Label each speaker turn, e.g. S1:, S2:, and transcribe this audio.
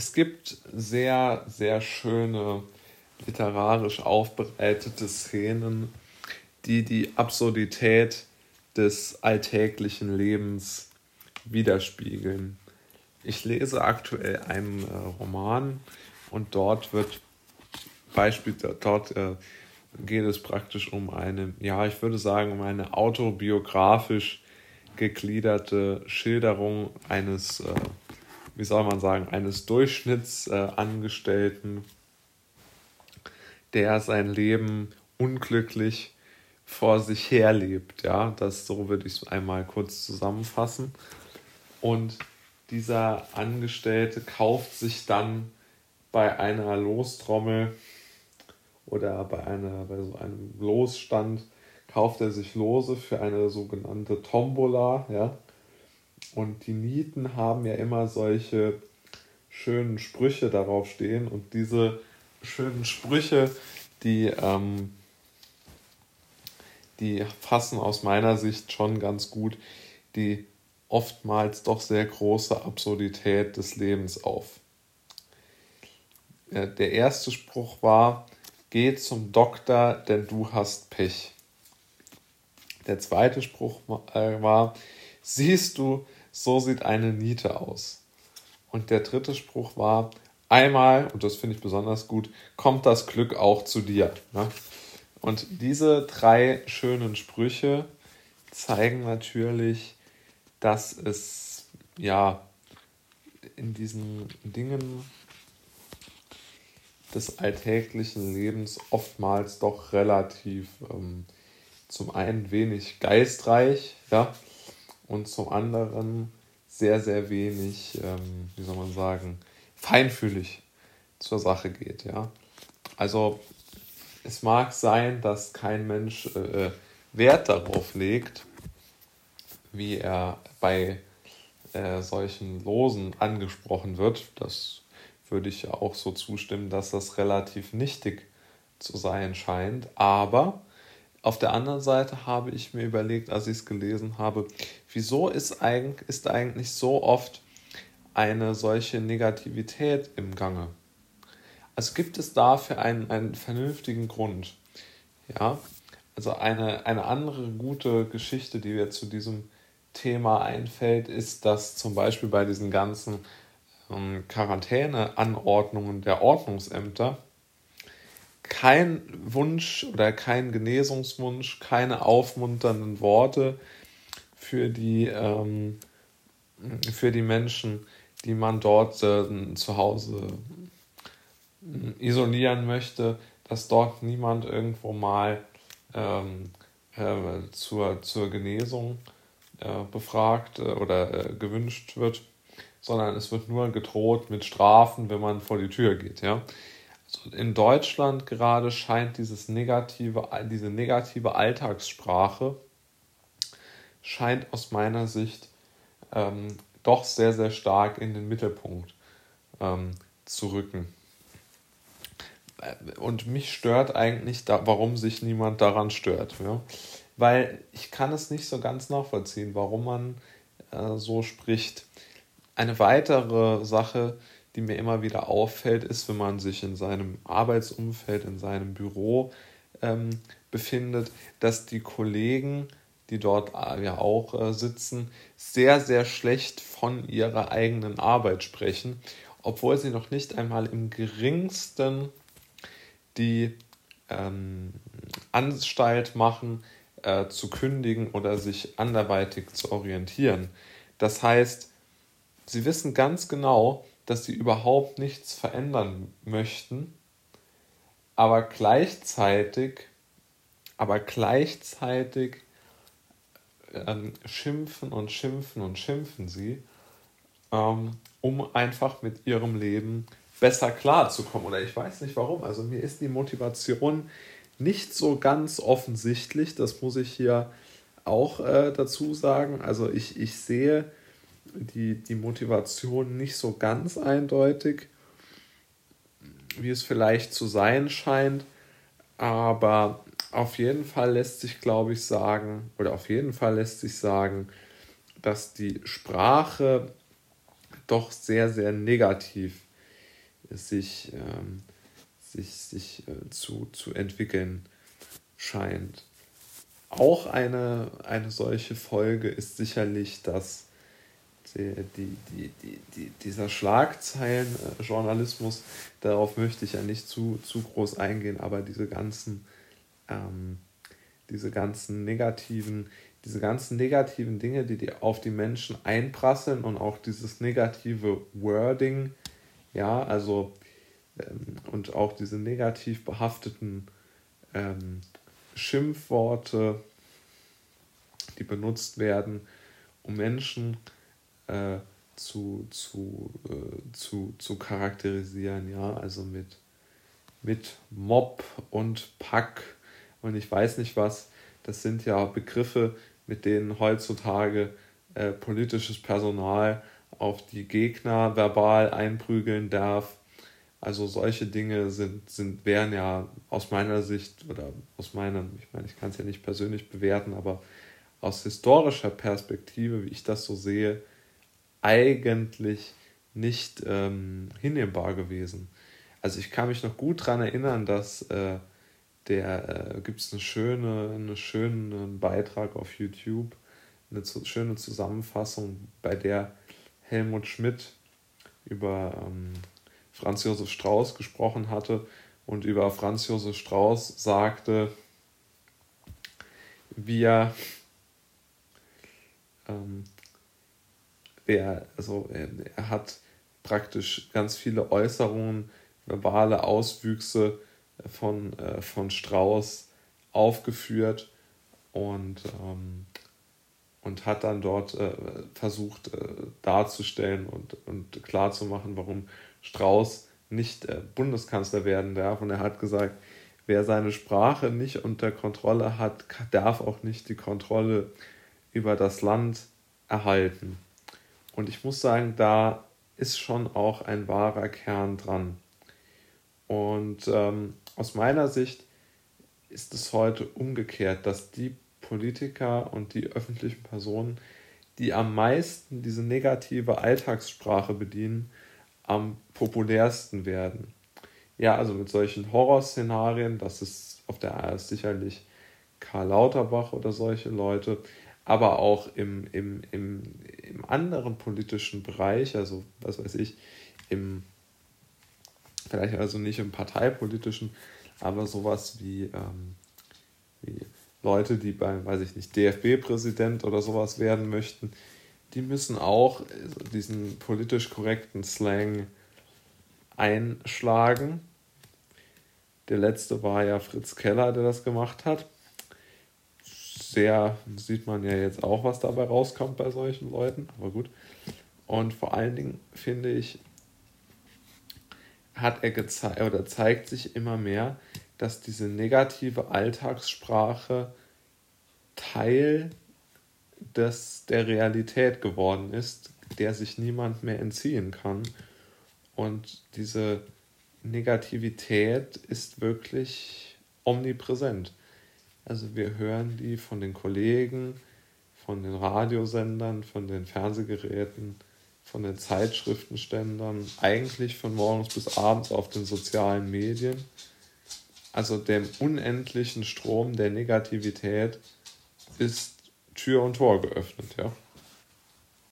S1: es gibt sehr, sehr schöne literarisch aufbereitete Szenen, die die Absurdität des alltäglichen Lebens widerspiegeln. Ich lese aktuell einen äh, Roman und dort wird Beispiel dort äh, geht es praktisch um eine, ja, ich würde sagen, um eine autobiografisch gegliederte Schilderung eines, äh, wie soll man sagen, eines Durchschnittsangestellten, der sein Leben unglücklich vor sich herlebt. Ja, das so würde ich es einmal kurz zusammenfassen. Und dieser Angestellte kauft sich dann bei einer Lostrommel oder bei, einer, bei so einem Losstand kauft er sich Lose für eine sogenannte Tombola, ja. Und die Nieten haben ja immer solche schönen Sprüche darauf stehen und diese schönen Sprüche, die, ähm, die fassen aus meiner Sicht schon ganz gut die oftmals doch sehr große Absurdität des Lebens auf. Der erste Spruch war, geh zum Doktor, denn du hast Pech. Der zweite Spruch äh, war, siehst du, so sieht eine Niete aus. Und der dritte Spruch war, einmal, und das finde ich besonders gut, kommt das Glück auch zu dir. Ne? Und diese drei schönen Sprüche zeigen natürlich, dass es ja in diesen Dingen des alltäglichen Lebens oftmals doch relativ ähm, zum einen wenig geistreich, ja, und zum anderen sehr, sehr wenig, ähm, wie soll man sagen, feinfühlig zur Sache geht, ja. Also es mag sein, dass kein Mensch äh, äh Wert darauf legt, wie er bei äh, solchen Losen angesprochen wird. Das würde ich ja auch so zustimmen, dass das relativ nichtig zu sein scheint. Aber auf der anderen Seite habe ich mir überlegt, als ich es gelesen habe, wieso ist eigentlich, ist eigentlich so oft eine solche Negativität im Gange? Also gibt es dafür einen, einen vernünftigen Grund? Ja, also eine, eine andere gute Geschichte, die mir zu diesem Thema einfällt, ist, dass zum Beispiel bei diesen ganzen ähm, Quarantäneanordnungen der Ordnungsämter kein Wunsch oder kein Genesungswunsch, keine aufmunternden Worte für die, ähm, für die Menschen, die man dort äh, zu Hause äh, isolieren möchte, dass dort niemand irgendwo mal ähm, äh, zur, zur Genesung äh, befragt äh, oder gewünscht wird sondern es wird nur gedroht mit Strafen, wenn man vor die Tür geht. Ja? In Deutschland gerade scheint dieses negative, diese negative Alltagssprache scheint aus meiner Sicht ähm, doch sehr, sehr stark in den Mittelpunkt ähm, zu rücken. Und mich stört eigentlich, da, warum sich niemand daran stört. Ja? Weil ich kann es nicht so ganz nachvollziehen, warum man äh, so spricht. Eine weitere Sache, die mir immer wieder auffällt, ist, wenn man sich in seinem Arbeitsumfeld, in seinem Büro ähm, befindet, dass die Kollegen, die dort äh, ja auch äh, sitzen, sehr, sehr schlecht von ihrer eigenen Arbeit sprechen, obwohl sie noch nicht einmal im geringsten die ähm, Anstalt machen, äh, zu kündigen oder sich anderweitig zu orientieren. Das heißt, Sie wissen ganz genau, dass sie überhaupt nichts verändern möchten, aber gleichzeitig, aber gleichzeitig ähm, schimpfen und schimpfen und schimpfen sie, ähm, um einfach mit ihrem Leben besser klarzukommen. Oder ich weiß nicht warum. Also mir ist die Motivation nicht so ganz offensichtlich. Das muss ich hier auch äh, dazu sagen. Also ich, ich sehe die, die Motivation nicht so ganz eindeutig, wie es vielleicht zu sein scheint. Aber auf jeden Fall lässt sich, glaube ich, sagen, oder auf jeden Fall lässt sich sagen, dass die Sprache doch sehr, sehr negativ sich, ähm, sich, sich äh, zu, zu entwickeln scheint. Auch eine, eine solche Folge ist sicherlich, dass die, die, die, die, dieser Schlagzeilenjournalismus, darauf möchte ich ja nicht zu, zu groß eingehen, aber diese ganzen, ähm, diese ganzen negativen, diese ganzen negativen Dinge, die, die auf die Menschen einprasseln und auch dieses negative Wording, ja, also ähm, und auch diese negativ behafteten ähm, Schimpfworte, die benutzt werden, um Menschen äh, zu, zu, äh, zu, zu charakterisieren, ja, also mit, mit Mob und Pack und ich weiß nicht was, das sind ja Begriffe, mit denen heutzutage äh, politisches Personal auf die Gegner verbal einprügeln darf. Also solche Dinge sind, sind, wären ja aus meiner Sicht oder aus meinem, ich meine, ich kann es ja nicht persönlich bewerten, aber aus historischer Perspektive, wie ich das so sehe, eigentlich nicht ähm, hinnehmbar gewesen. Also ich kann mich noch gut daran erinnern, dass äh, der äh, gibt es eine schöne, einen schönen Beitrag auf YouTube, eine zu, schöne Zusammenfassung, bei der Helmut Schmidt über ähm, Franz Josef Strauß gesprochen hatte und über Franz Josef Strauß sagte, wie er ähm, er, also er hat praktisch ganz viele Äußerungen, verbale Auswüchse von, äh, von Strauß aufgeführt und, ähm, und hat dann dort äh, versucht äh, darzustellen und, und klarzumachen, warum Strauß nicht äh, Bundeskanzler werden darf. Und er hat gesagt, wer seine Sprache nicht unter Kontrolle hat, darf auch nicht die Kontrolle über das Land erhalten. Und ich muss sagen, da ist schon auch ein wahrer Kern dran. Und ähm, aus meiner Sicht ist es heute umgekehrt, dass die Politiker und die öffentlichen Personen, die am meisten diese negative Alltagssprache bedienen, am populärsten werden. Ja, also mit solchen Horrorszenarien, das ist auf der AS sicherlich Karl Lauterbach oder solche Leute, aber auch im, im, im, im anderen politischen Bereich, also was weiß ich, im vielleicht also nicht im parteipolitischen, aber sowas wie, ähm, wie Leute, die beim, weiß ich nicht, DFB-Präsident oder sowas werden möchten, die müssen auch diesen politisch korrekten Slang einschlagen. Der letzte war ja Fritz Keller, der das gemacht hat. Sehr sieht man ja jetzt auch, was dabei rauskommt bei solchen Leuten, aber gut. Und vor allen Dingen finde ich, hat er gezeigt oder zeigt sich immer mehr, dass diese negative Alltagssprache Teil des, der Realität geworden ist, der sich niemand mehr entziehen kann. Und diese Negativität ist wirklich omnipräsent. Also wir hören die von den Kollegen, von den Radiosendern, von den Fernsehgeräten, von den Zeitschriftenständern, eigentlich von morgens bis abends auf den sozialen Medien. Also dem unendlichen Strom der Negativität ist Tür und Tor geöffnet, ja.